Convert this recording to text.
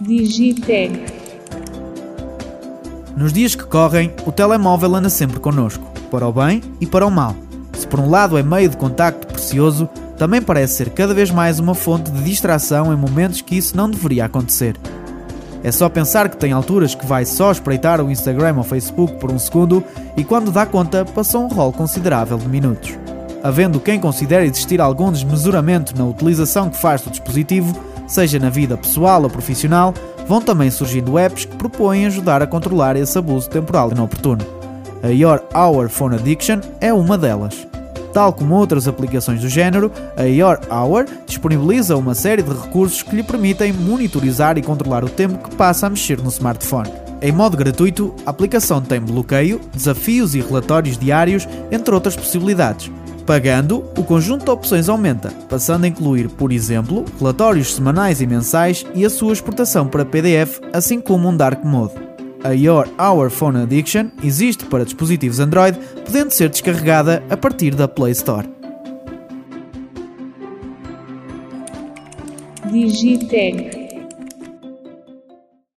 Digitec. Nos dias que correm, o telemóvel anda sempre connosco, para o bem e para o mal. Se por um lado é meio de contacto precioso, também parece ser cada vez mais uma fonte de distração em momentos que isso não deveria acontecer. É só pensar que tem alturas que vai só espreitar o Instagram ou Facebook por um segundo e quando dá conta passou um rol considerável de minutos. Havendo quem considere existir algum desmesuramento na utilização que faz do dispositivo, seja na vida pessoal ou profissional, vão também surgindo apps que propõem ajudar a controlar esse abuso temporal inoportuno. A Your Hour Phone Addiction é uma delas. Tal como outras aplicações do género, a Your Hour disponibiliza uma série de recursos que lhe permitem monitorizar e controlar o tempo que passa a mexer no smartphone. Em modo gratuito, a aplicação tem bloqueio, desafios e relatórios diários, entre outras possibilidades. Pagando, o conjunto de opções aumenta, passando a incluir, por exemplo, relatórios semanais e mensais e a sua exportação para PDF, assim como um Dark Mode. A Your Hour Phone Addiction existe para dispositivos Android, podendo ser descarregada a partir da Play Store. Digitec.